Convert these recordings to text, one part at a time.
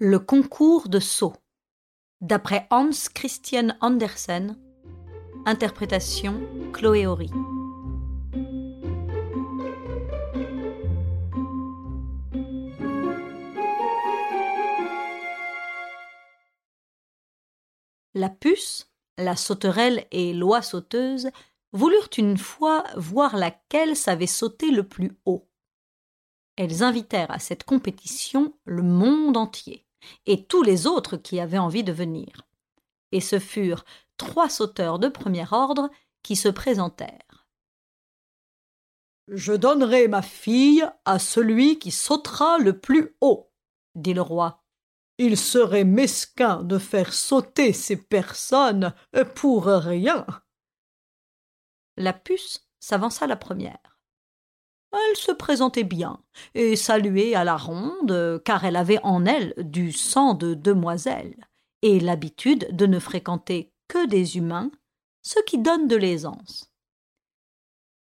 Le concours de saut. D'après Hans Christian Andersen. Interprétation Chloé Horry. La puce, la sauterelle et l'oie sauteuse voulurent une fois voir laquelle savait sauter le plus haut. Elles invitèrent à cette compétition le monde entier et tous les autres qui avaient envie de venir. Et ce furent trois sauteurs de premier ordre qui se présentèrent. Je donnerai ma fille à celui qui sautera le plus haut, dit le roi. Il serait mesquin de faire sauter ces personnes pour rien. La puce s'avança la première. Elle se présentait bien et saluait à la ronde, car elle avait en elle du sang de demoiselle et l'habitude de ne fréquenter que des humains, ce qui donne de l'aisance.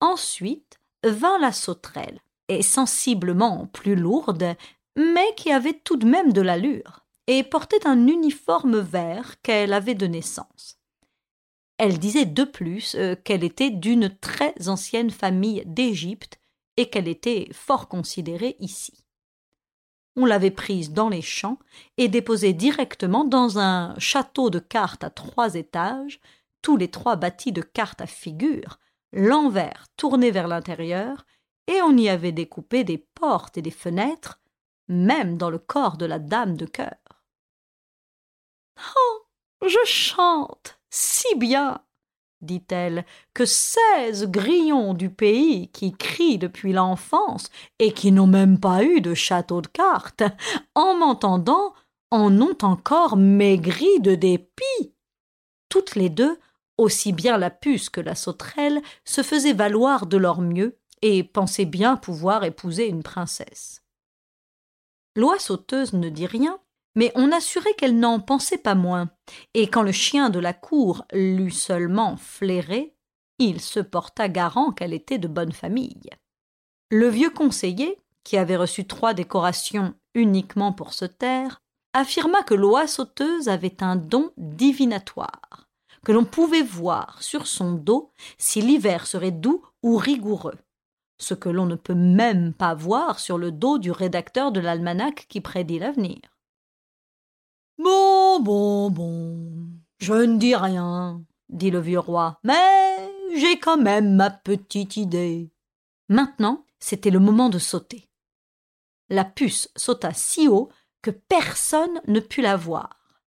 Ensuite vint la sauterelle, et sensiblement plus lourde, mais qui avait tout de même de l'allure, et portait un uniforme vert qu'elle avait de naissance. Elle disait de plus euh, qu'elle était d'une très ancienne famille d'Égypte et qu'elle était fort considérée ici. On l'avait prise dans les champs et déposée directement dans un château de cartes à trois étages, tous les trois bâtis de cartes à figure, l'envers tourné vers l'intérieur, et on y avait découpé des portes et des fenêtres, même dans le corps de la dame de cœur. Oh. Je chante si bien dit-elle, que seize grillons du pays qui crient depuis l'enfance et qui n'ont même pas eu de château de cartes, en m'entendant, en ont encore maigri de dépit. Toutes les deux, aussi bien la puce que la sauterelle, se faisaient valoir de leur mieux et pensaient bien pouvoir épouser une princesse. L'oie sauteuse ne dit rien, mais on assurait qu'elle n'en pensait pas moins, et quand le chien de la cour l'eut seulement flairé, il se porta garant qu'elle était de bonne famille. Le vieux conseiller, qui avait reçu trois décorations uniquement pour se taire, affirma que l'oie sauteuse avait un don divinatoire, que l'on pouvait voir sur son dos si l'hiver serait doux ou rigoureux, ce que l'on ne peut même pas voir sur le dos du rédacteur de l'almanach qui prédit l'avenir. Bon, bon, bon. Je ne dis rien, dit le vieux roi, mais j'ai quand même ma petite idée. Maintenant, c'était le moment de sauter. La puce sauta si haut que personne ne put la voir.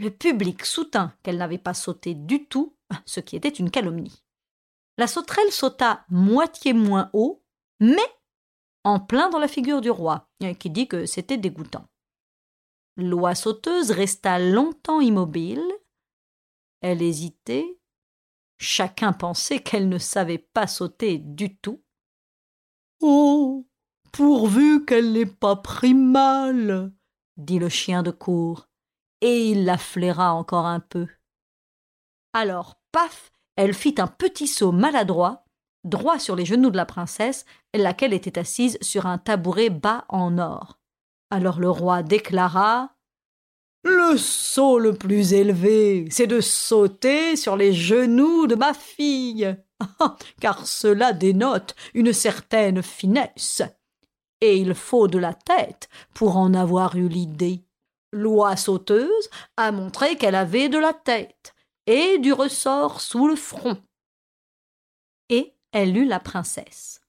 Le public soutint qu'elle n'avait pas sauté du tout, ce qui était une calomnie. La sauterelle sauta moitié moins haut, mais en plein dans la figure du roi, qui dit que c'était dégoûtant. L'oie sauteuse resta longtemps immobile. Elle hésitait. Chacun pensait qu'elle ne savait pas sauter du tout. Oh. Pourvu qu'elle n'ait pas pris mal. dit le chien de cour, et il la flaira encore un peu. Alors, paf, elle fit un petit saut maladroit, droit sur les genoux de la princesse, laquelle était assise sur un tabouret bas en or. Alors le roi déclara Le saut le plus élevé, c'est de sauter sur les genoux de ma fille, car cela dénote une certaine finesse. Et il faut de la tête pour en avoir eu l'idée. L'oie sauteuse a montré qu'elle avait de la tête et du ressort sous le front. Et elle eut la princesse.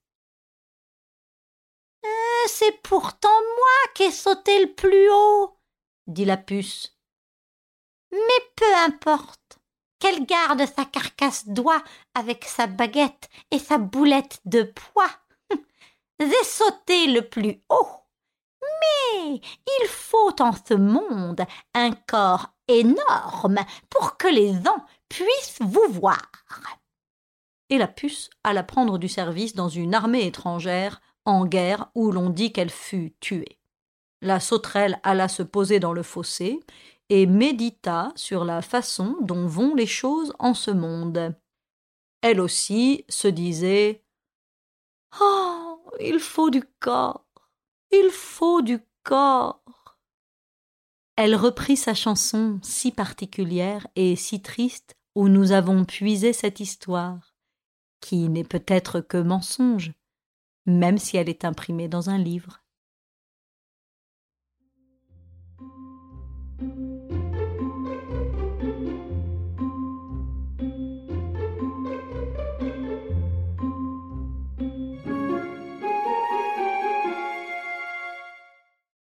Euh, c'est pourtant moi qui ai sauté le plus haut, dit la puce. Mais peu importe, qu'elle garde sa carcasse d'oie avec sa baguette et sa boulette de pois. J'ai sauté le plus haut. Mais il faut en ce monde un corps énorme pour que les ans puissent vous voir. Et la puce alla prendre du service dans une armée étrangère en guerre où l'on dit qu'elle fut tuée. La sauterelle alla se poser dans le fossé et médita sur la façon dont vont les choses en ce monde. Elle aussi se disait Oh, il faut du corps, il faut du corps. Elle reprit sa chanson si particulière et si triste où nous avons puisé cette histoire, qui n'est peut-être que mensonge, même si elle est imprimée dans un livre.